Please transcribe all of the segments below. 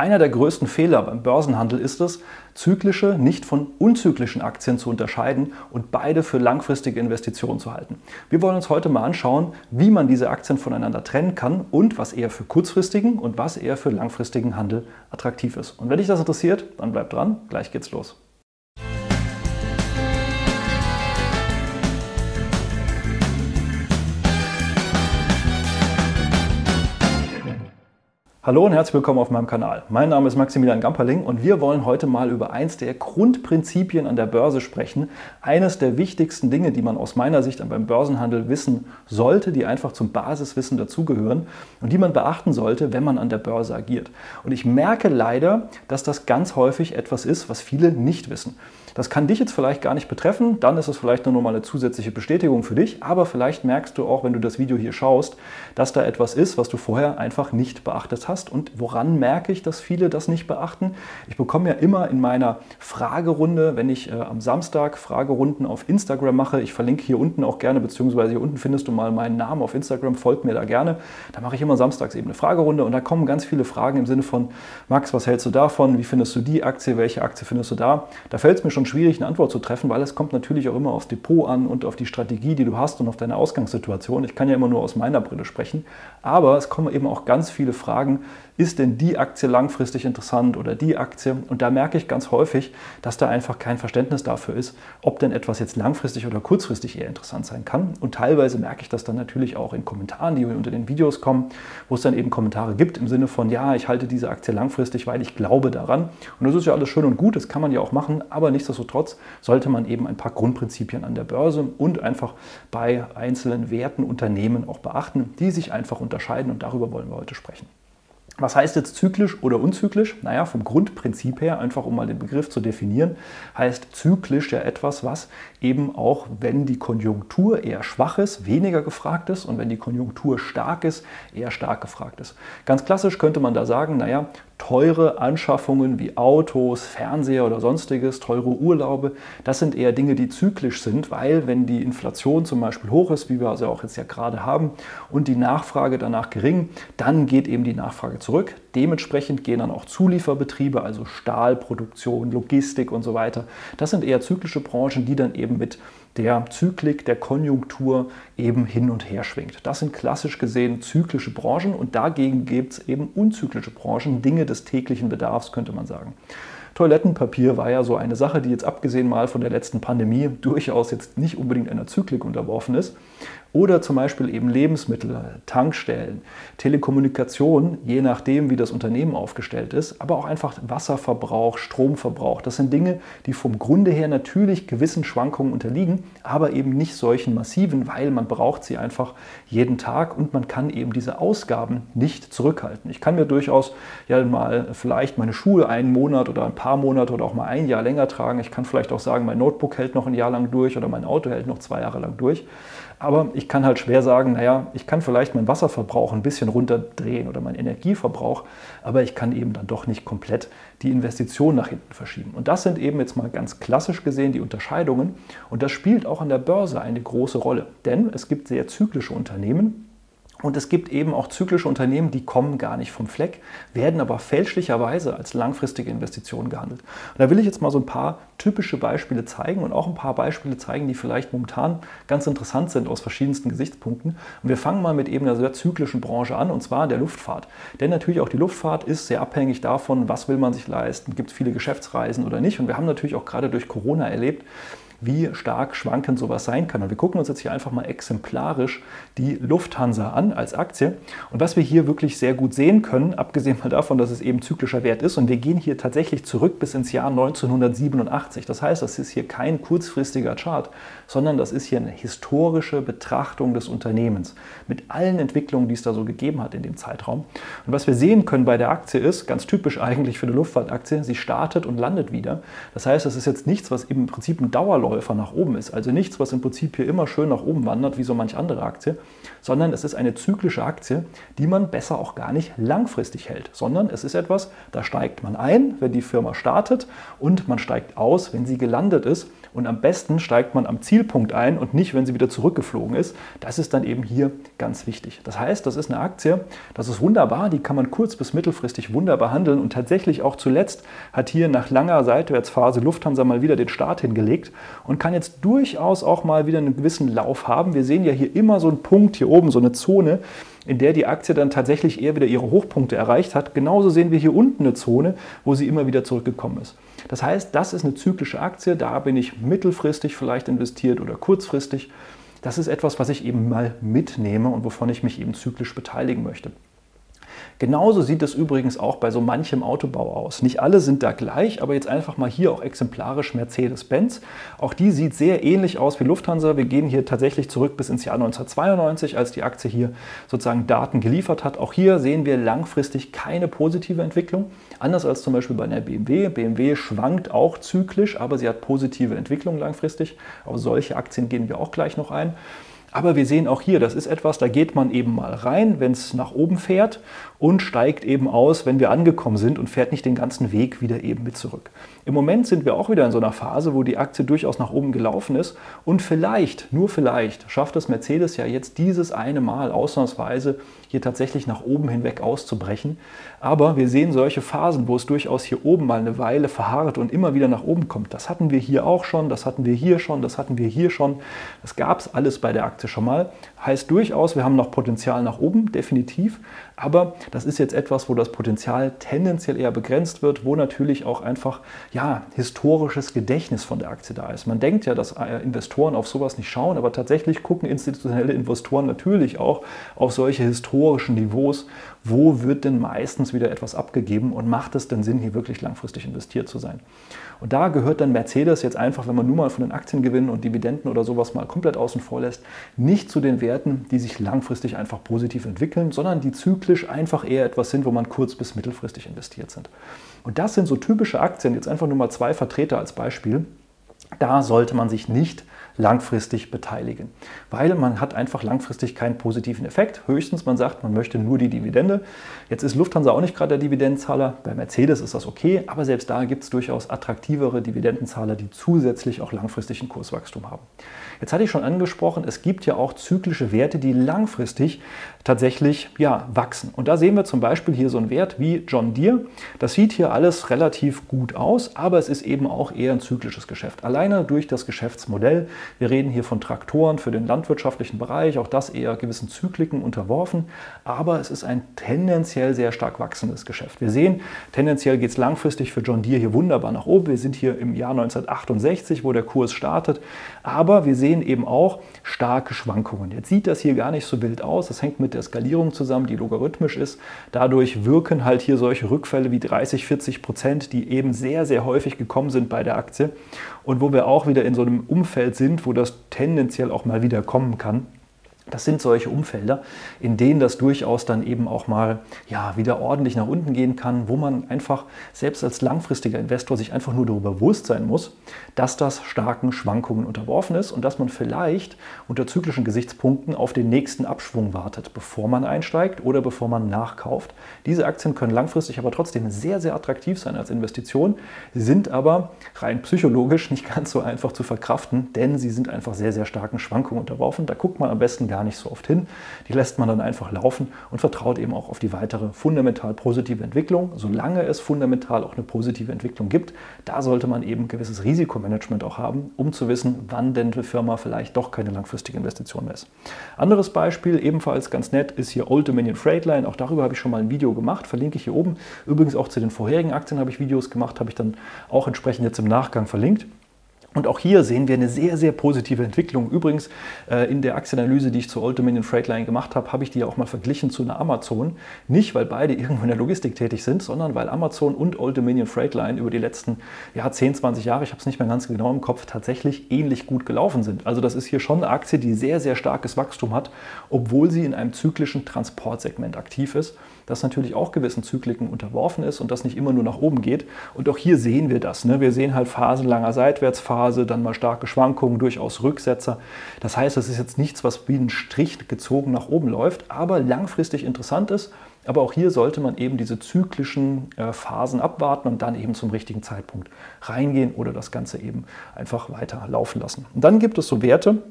Einer der größten Fehler beim Börsenhandel ist es, zyklische nicht von unzyklischen Aktien zu unterscheiden und beide für langfristige Investitionen zu halten. Wir wollen uns heute mal anschauen, wie man diese Aktien voneinander trennen kann und was eher für kurzfristigen und was eher für langfristigen Handel attraktiv ist. Und wenn dich das interessiert, dann bleib dran, gleich geht's los. Hallo und herzlich willkommen auf meinem Kanal. Mein Name ist Maximilian Gamperling und wir wollen heute mal über eins der Grundprinzipien an der Börse sprechen. Eines der wichtigsten Dinge, die man aus meiner Sicht beim Börsenhandel wissen sollte, die einfach zum Basiswissen dazugehören und die man beachten sollte, wenn man an der Börse agiert. Und ich merke leider, dass das ganz häufig etwas ist, was viele nicht wissen. Das kann dich jetzt vielleicht gar nicht betreffen, dann ist es vielleicht nur noch mal eine zusätzliche Bestätigung für dich, aber vielleicht merkst du auch, wenn du das Video hier schaust, dass da etwas ist, was du vorher einfach nicht beachtet hast. Und woran merke ich, dass viele das nicht beachten? Ich bekomme ja immer in meiner Fragerunde, wenn ich äh, am Samstag Fragerunden auf Instagram mache, ich verlinke hier unten auch gerne, beziehungsweise hier unten findest du mal meinen Namen auf Instagram, folgt mir da gerne. Da mache ich immer samstags eben eine Fragerunde und da kommen ganz viele Fragen im Sinne von, Max, was hältst du davon? Wie findest du die Aktie? Welche Aktie findest du da? Da fällt es mir schon schon schwierig, eine Antwort zu treffen, weil es kommt natürlich auch immer aufs Depot an und auf die Strategie, die du hast und auf deine Ausgangssituation. Ich kann ja immer nur aus meiner Brille sprechen, aber es kommen eben auch ganz viele Fragen, ist denn die Aktie langfristig interessant oder die Aktie? Und da merke ich ganz häufig, dass da einfach kein Verständnis dafür ist, ob denn etwas jetzt langfristig oder kurzfristig eher interessant sein kann. Und teilweise merke ich das dann natürlich auch in Kommentaren, die unter den Videos kommen, wo es dann eben Kommentare gibt im Sinne von, ja, ich halte diese Aktie langfristig, weil ich glaube daran. Und das ist ja alles schön und gut, das kann man ja auch machen, aber nichtsdestotrotz sollte man eben ein paar Grundprinzipien an der Börse und einfach bei einzelnen Werten, Unternehmen auch beachten, die sich einfach unterscheiden und darüber wollen wir heute sprechen. Was heißt jetzt zyklisch oder unzyklisch? Naja, vom Grundprinzip her, einfach um mal den Begriff zu definieren, heißt zyklisch ja etwas, was eben auch, wenn die Konjunktur eher schwach ist, weniger gefragt ist und wenn die Konjunktur stark ist, eher stark gefragt ist. Ganz klassisch könnte man da sagen, naja, teure Anschaffungen wie Autos, Fernseher oder sonstiges, teure Urlaube, das sind eher Dinge, die zyklisch sind, weil wenn die Inflation zum Beispiel hoch ist, wie wir also auch jetzt ja gerade haben, und die Nachfrage danach gering, dann geht eben die Nachfrage zurück. Dementsprechend gehen dann auch Zulieferbetriebe, also Stahlproduktion, Logistik und so weiter. Das sind eher zyklische Branchen, die dann eben mit der Zyklik der Konjunktur eben hin und her schwingt. Das sind klassisch gesehen zyklische Branchen und dagegen gibt es eben unzyklische Branchen, Dinge des täglichen Bedarfs, könnte man sagen. Toilettenpapier war ja so eine Sache, die jetzt abgesehen mal von der letzten Pandemie durchaus jetzt nicht unbedingt einer Zyklik unterworfen ist. Oder zum Beispiel eben Lebensmittel, Tankstellen, Telekommunikation, je nachdem, wie das Unternehmen aufgestellt ist, aber auch einfach Wasserverbrauch, Stromverbrauch. Das sind Dinge, die vom Grunde her natürlich gewissen Schwankungen unterliegen, aber eben nicht solchen massiven, weil man braucht sie einfach jeden Tag und man kann eben diese Ausgaben nicht zurückhalten. Ich kann mir durchaus ja mal vielleicht meine Schuhe einen Monat oder ein paar Monate oder auch mal ein Jahr länger tragen. Ich kann vielleicht auch sagen, mein Notebook hält noch ein Jahr lang durch oder mein Auto hält noch zwei Jahre lang durch. Aber ich kann halt schwer sagen, naja, ich kann vielleicht meinen Wasserverbrauch ein bisschen runterdrehen oder meinen Energieverbrauch, aber ich kann eben dann doch nicht komplett die Investition nach hinten verschieben. Und das sind eben jetzt mal ganz klassisch gesehen die Unterscheidungen. Und das spielt auch an der Börse eine große Rolle. Denn es gibt sehr zyklische Unternehmen, und es gibt eben auch zyklische Unternehmen, die kommen gar nicht vom Fleck, werden aber fälschlicherweise als langfristige Investitionen gehandelt. Und da will ich jetzt mal so ein paar typische Beispiele zeigen und auch ein paar Beispiele zeigen, die vielleicht momentan ganz interessant sind aus verschiedensten Gesichtspunkten. Und wir fangen mal mit eben einer sehr zyklischen Branche an, und zwar der Luftfahrt. Denn natürlich auch die Luftfahrt ist sehr abhängig davon, was will man sich leisten, gibt es viele Geschäftsreisen oder nicht. Und wir haben natürlich auch gerade durch Corona erlebt, wie stark schwankend sowas sein kann. Und wir gucken uns jetzt hier einfach mal exemplarisch die Lufthansa an als Aktie. Und was wir hier wirklich sehr gut sehen können, abgesehen mal davon, dass es eben zyklischer Wert ist, und wir gehen hier tatsächlich zurück bis ins Jahr 1987. Das heißt, das ist hier kein kurzfristiger Chart, sondern das ist hier eine historische Betrachtung des Unternehmens mit allen Entwicklungen, die es da so gegeben hat in dem Zeitraum. Und was wir sehen können bei der Aktie ist, ganz typisch eigentlich für eine Luftfahrtaktie, sie startet und landet wieder. Das heißt, das ist jetzt nichts, was im Prinzip ein Dauerlauf Dauerläufer nach oben ist. Also nichts, was im Prinzip hier immer schön nach oben wandert, wie so manch andere Aktie, sondern es ist eine zyklische Aktie, die man besser auch gar nicht langfristig hält, sondern es ist etwas, da steigt man ein, wenn die Firma startet und man steigt aus, wenn sie gelandet ist. Und am besten steigt man am Zielpunkt ein und nicht, wenn sie wieder zurückgeflogen ist. Das ist dann eben hier ganz wichtig. Das heißt, das ist eine Aktie, das ist wunderbar, die kann man kurz- bis mittelfristig wunderbar handeln. Und tatsächlich auch zuletzt hat hier nach langer Seitwärtsphase Lufthansa mal wieder den Start hingelegt und kann jetzt durchaus auch mal wieder einen gewissen Lauf haben. Wir sehen ja hier immer so einen Punkt hier oben, so eine Zone, in der die Aktie dann tatsächlich eher wieder ihre Hochpunkte erreicht hat. Genauso sehen wir hier unten eine Zone, wo sie immer wieder zurückgekommen ist. Das heißt, das ist eine zyklische Aktie, da bin ich mittelfristig vielleicht investiert oder kurzfristig. Das ist etwas, was ich eben mal mitnehme und wovon ich mich eben zyklisch beteiligen möchte. Genauso sieht es übrigens auch bei so manchem Autobau aus. Nicht alle sind da gleich, aber jetzt einfach mal hier auch exemplarisch Mercedes-Benz. Auch die sieht sehr ähnlich aus wie Lufthansa. Wir gehen hier tatsächlich zurück bis ins Jahr 1992, als die Aktie hier sozusagen Daten geliefert hat. Auch hier sehen wir langfristig keine positive Entwicklung. Anders als zum Beispiel bei einer BMW. BMW schwankt auch zyklisch, aber sie hat positive Entwicklung langfristig. Auf solche Aktien gehen wir auch gleich noch ein. Aber wir sehen auch hier, das ist etwas, da geht man eben mal rein, wenn es nach oben fährt und steigt eben aus, wenn wir angekommen sind und fährt nicht den ganzen Weg wieder eben mit zurück. Im Moment sind wir auch wieder in so einer Phase, wo die Aktie durchaus nach oben gelaufen ist und vielleicht, nur vielleicht, schafft es Mercedes ja jetzt dieses eine Mal ausnahmsweise hier tatsächlich nach oben hinweg auszubrechen. Aber wir sehen solche Phasen, wo es durchaus hier oben mal eine Weile verharrt und immer wieder nach oben kommt. Das hatten wir hier auch schon, das hatten wir hier schon, das hatten wir hier schon. Das gab es alles bei der Aktie schon mal. Heißt durchaus, wir haben noch Potenzial nach oben, definitiv. Aber das ist jetzt etwas, wo das Potenzial tendenziell eher begrenzt wird, wo natürlich auch einfach ja, historisches Gedächtnis von der Aktie da ist. Man denkt ja, dass äh, Investoren auf sowas nicht schauen, aber tatsächlich gucken institutionelle Investoren natürlich auch auf solche historischen Niveaus. Wo wird denn meistens wieder etwas abgegeben und macht es denn Sinn, hier wirklich langfristig investiert zu sein? Und da gehört dann Mercedes jetzt einfach, wenn man nur mal von den Aktiengewinnen und Dividenden oder sowas mal komplett außen vor lässt, nicht zu den Werten, die sich langfristig einfach positiv entwickeln, sondern die zyklisch einfach eher etwas sind, wo man kurz- bis mittelfristig investiert sind. Und das sind so typische Aktien, jetzt einfach nur mal zwei Vertreter als Beispiel. Da sollte man sich nicht langfristig beteiligen. Weil man hat einfach langfristig keinen positiven Effekt. Höchstens man sagt, man möchte nur die Dividende. Jetzt ist Lufthansa auch nicht gerade der Dividendenzahler. Bei Mercedes ist das okay, aber selbst da gibt es durchaus attraktivere Dividendenzahler, die zusätzlich auch langfristig ein Kurswachstum haben. Jetzt hatte ich schon angesprochen, es gibt ja auch zyklische Werte, die langfristig tatsächlich ja, wachsen. Und da sehen wir zum Beispiel hier so einen Wert wie John Deere. Das sieht hier alles relativ gut aus, aber es ist eben auch eher ein zyklisches Geschäft. Alleine durch das Geschäftsmodell. Wir reden hier von Traktoren für den landwirtschaftlichen Bereich, auch das eher gewissen Zykliken unterworfen, aber es ist ein tendenziell sehr stark wachsendes Geschäft. Wir sehen, tendenziell geht es langfristig für John Deere hier wunderbar nach oben. Wir sind hier im Jahr 1968, wo der Kurs startet, aber wir sehen eben auch starke Schwankungen. Jetzt sieht das hier gar nicht so wild aus. Das hängt mit der Skalierung zusammen, die logarithmisch ist. Dadurch wirken halt hier solche Rückfälle wie 30, 40 Prozent, die eben sehr, sehr häufig gekommen sind bei der Aktie und wo wir auch wieder in so einem Umfeld sind, wo das tendenziell auch mal wieder kommen kann. Das sind solche Umfelder, in denen das durchaus dann eben auch mal ja, wieder ordentlich nach unten gehen kann, wo man einfach selbst als langfristiger Investor sich einfach nur darüber bewusst sein muss, dass das starken Schwankungen unterworfen ist und dass man vielleicht unter zyklischen Gesichtspunkten auf den nächsten Abschwung wartet, bevor man einsteigt oder bevor man nachkauft. Diese Aktien können langfristig aber trotzdem sehr, sehr attraktiv sein als Investition, sind aber rein psychologisch nicht ganz so einfach zu verkraften, denn sie sind einfach sehr, sehr starken Schwankungen unterworfen. Da guckt man am besten gar nicht so oft hin. Die lässt man dann einfach laufen und vertraut eben auch auf die weitere fundamental positive Entwicklung. Solange es fundamental auch eine positive Entwicklung gibt, da sollte man eben gewisses Risikomanagement auch haben, um zu wissen, wann denn eine Firma vielleicht doch keine langfristige Investition mehr ist. Anderes Beispiel, ebenfalls ganz nett, ist hier Old Dominion Freightline. Auch darüber habe ich schon mal ein Video gemacht, verlinke ich hier oben. Übrigens auch zu den vorherigen Aktien habe ich Videos gemacht, habe ich dann auch entsprechend jetzt im Nachgang verlinkt. Und auch hier sehen wir eine sehr, sehr positive Entwicklung. Übrigens, äh, in der Aktienanalyse, die ich zur Old Dominion Freightline gemacht habe, habe ich die ja auch mal verglichen zu einer Amazon. Nicht, weil beide irgendwo in der Logistik tätig sind, sondern weil Amazon und Old Dominion Freightline über die letzten ja, 10, 20 Jahre, ich habe es nicht mehr ganz genau im Kopf, tatsächlich ähnlich gut gelaufen sind. Also das ist hier schon eine Aktie, die sehr, sehr starkes Wachstum hat, obwohl sie in einem zyklischen Transportsegment aktiv ist das natürlich auch gewissen Zykliken unterworfen ist und das nicht immer nur nach oben geht. Und auch hier sehen wir das. Ne? Wir sehen halt phasenlanger Seitwärtsphase, dann mal starke Schwankungen, durchaus Rücksetzer. Das heißt, es ist jetzt nichts, was wie ein Strich gezogen nach oben läuft, aber langfristig interessant ist Aber auch hier sollte man eben diese zyklischen äh, Phasen abwarten und dann eben zum richtigen Zeitpunkt reingehen oder das Ganze eben einfach weiter laufen lassen. Und dann gibt es so Werte,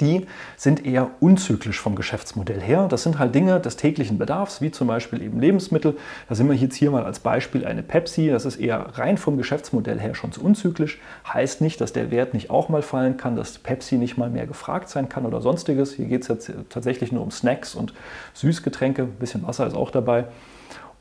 die sind eher unzyklisch vom Geschäftsmodell her. Das sind halt Dinge des täglichen Bedarfs, wie zum Beispiel eben Lebensmittel. Da sind wir jetzt hier mal als Beispiel eine Pepsi. Das ist eher rein vom Geschäftsmodell her schon zu unzyklisch. Heißt nicht, dass der Wert nicht auch mal fallen kann, dass Pepsi nicht mal mehr gefragt sein kann oder sonstiges. Hier geht es jetzt tatsächlich nur um Snacks und Süßgetränke. Ein bisschen Wasser ist auch dabei.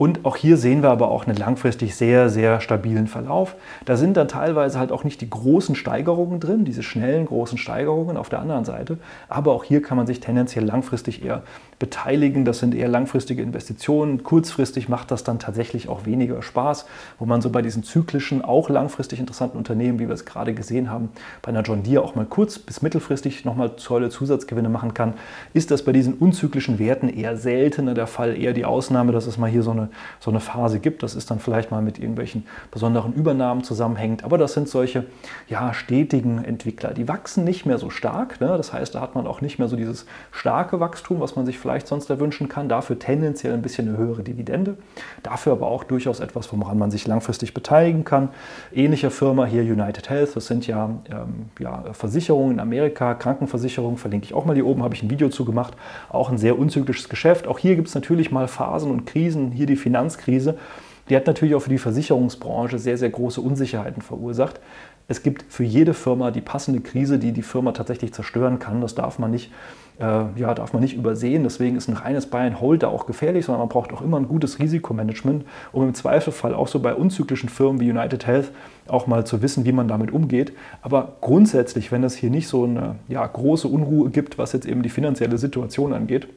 Und auch hier sehen wir aber auch einen langfristig sehr, sehr stabilen Verlauf. Da sind dann teilweise halt auch nicht die großen Steigerungen drin, diese schnellen großen Steigerungen auf der anderen Seite. Aber auch hier kann man sich tendenziell langfristig eher beteiligen. Das sind eher langfristige Investitionen. Kurzfristig macht das dann tatsächlich auch weniger Spaß, wo man so bei diesen zyklischen, auch langfristig interessanten Unternehmen, wie wir es gerade gesehen haben, bei einer John Deere auch mal kurz- bis mittelfristig nochmal tolle Zusatzgewinne machen kann, ist das bei diesen unzyklischen Werten eher seltener der Fall, eher die Ausnahme, dass es mal hier so eine so eine Phase gibt. Das ist dann vielleicht mal mit irgendwelchen besonderen Übernahmen zusammenhängt. Aber das sind solche ja, stetigen Entwickler. Die wachsen nicht mehr so stark. Ne? Das heißt, da hat man auch nicht mehr so dieses starke Wachstum, was man sich vielleicht sonst erwünschen kann. Dafür tendenziell ein bisschen eine höhere Dividende. Dafür aber auch durchaus etwas, woran man sich langfristig beteiligen kann. Ähnliche Firma hier United Health. Das sind ja, ähm, ja Versicherungen in Amerika, Krankenversicherungen. Verlinke ich auch mal hier oben, habe ich ein Video zu gemacht. Auch ein sehr unzyklisches Geschäft. Auch hier gibt es natürlich mal Phasen und Krisen. Hier die Finanzkrise, die hat natürlich auch für die Versicherungsbranche sehr, sehr große Unsicherheiten verursacht. Es gibt für jede Firma die passende Krise, die die Firma tatsächlich zerstören kann. Das darf man nicht, ja, darf man nicht übersehen. Deswegen ist ein reines Buy and Hold da auch gefährlich, sondern man braucht auch immer ein gutes Risikomanagement, um im Zweifelfall auch so bei unzyklischen Firmen wie United Health auch mal zu wissen, wie man damit umgeht. Aber grundsätzlich, wenn es hier nicht so eine ja, große Unruhe gibt, was jetzt eben die finanzielle Situation angeht,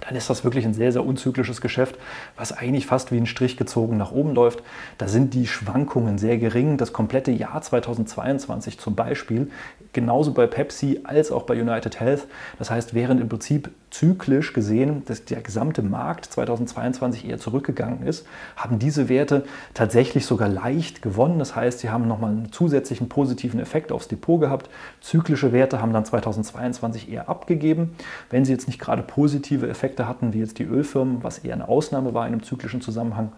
dann ist das wirklich ein sehr, sehr unzyklisches Geschäft, was eigentlich fast wie ein Strich gezogen nach oben läuft. Da sind die Schwankungen sehr gering. Das komplette Jahr 2022 zum Beispiel, genauso bei Pepsi als auch bei United Health. Das heißt, während im Prinzip zyklisch gesehen, dass der gesamte Markt 2022 eher zurückgegangen ist, haben diese Werte tatsächlich sogar leicht gewonnen. Das heißt, sie haben nochmal einen zusätzlichen positiven Effekt aufs Depot gehabt. Zyklische Werte haben dann 2022 eher abgegeben. Wenn sie jetzt nicht gerade positive Effekte hatten, wie jetzt die Ölfirmen, was eher eine Ausnahme war in einem zyklischen Zusammenhang,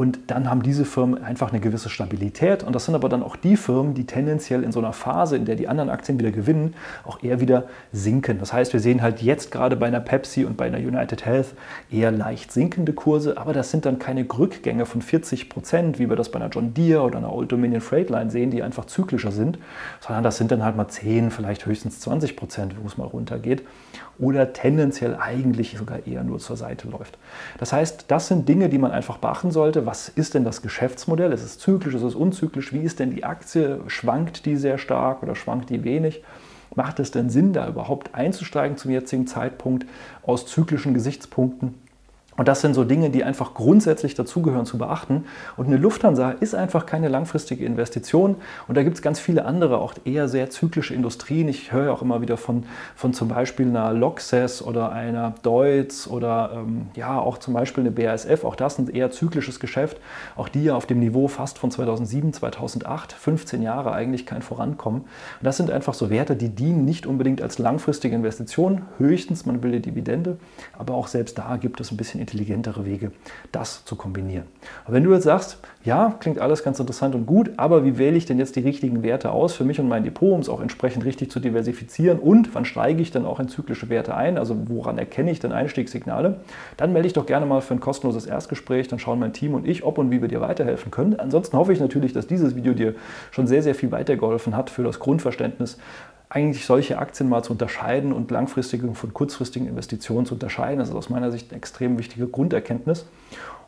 und dann haben diese Firmen einfach eine gewisse Stabilität. Und das sind aber dann auch die Firmen, die tendenziell in so einer Phase, in der die anderen Aktien wieder gewinnen, auch eher wieder sinken. Das heißt, wir sehen halt jetzt gerade bei einer Pepsi und bei einer United Health eher leicht sinkende Kurse, aber das sind dann keine Rückgänge von 40 Prozent, wie wir das bei einer John Deere oder einer Old Dominion Freightline sehen, die einfach zyklischer sind, sondern das sind dann halt mal 10, vielleicht höchstens 20 Prozent, wo es mal runtergeht oder tendenziell eigentlich sogar eher nur zur Seite läuft. Das heißt, das sind Dinge, die man einfach beachten sollte. Was ist denn das Geschäftsmodell? Ist es zyklisch, ist es unzyklisch? Wie ist denn die Aktie? Schwankt die sehr stark oder schwankt die wenig? Macht es denn Sinn, da überhaupt einzusteigen zum jetzigen Zeitpunkt aus zyklischen Gesichtspunkten? Und das sind so Dinge, die einfach grundsätzlich dazugehören zu beachten. Und eine Lufthansa ist einfach keine langfristige Investition. Und da gibt es ganz viele andere, auch eher sehr zyklische Industrien. Ich höre auch immer wieder von, von zum Beispiel einer Loxes oder einer Deutz oder ähm, ja auch zum Beispiel eine BASF. Auch das ist ein eher zyklisches Geschäft. Auch die ja auf dem Niveau fast von 2007, 2008, 15 Jahre eigentlich kein Vorankommen. Und das sind einfach so Werte, die dienen nicht unbedingt als langfristige Investition. Höchstens, man will die Dividende. Aber auch selbst da gibt es ein bisschen intelligentere Wege, das zu kombinieren. Aber wenn du jetzt sagst, ja, klingt alles ganz interessant und gut, aber wie wähle ich denn jetzt die richtigen Werte aus für mich und mein Depot, um es auch entsprechend richtig zu diversifizieren und wann steige ich dann auch in zyklische Werte ein, also woran erkenne ich denn Einstiegssignale, dann melde ich doch gerne mal für ein kostenloses Erstgespräch, dann schauen mein Team und ich, ob und wie wir dir weiterhelfen können. Ansonsten hoffe ich natürlich, dass dieses Video dir schon sehr, sehr viel weitergeholfen hat für das Grundverständnis eigentlich solche Aktien mal zu unterscheiden und langfristige von kurzfristigen Investitionen zu unterscheiden. Das ist aus meiner Sicht eine extrem wichtige Grunderkenntnis.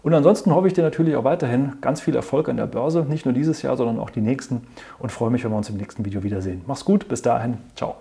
Und ansonsten hoffe ich dir natürlich auch weiterhin ganz viel Erfolg an der Börse, nicht nur dieses Jahr, sondern auch die nächsten und freue mich, wenn wir uns im nächsten Video wiedersehen. Mach's gut, bis dahin, ciao.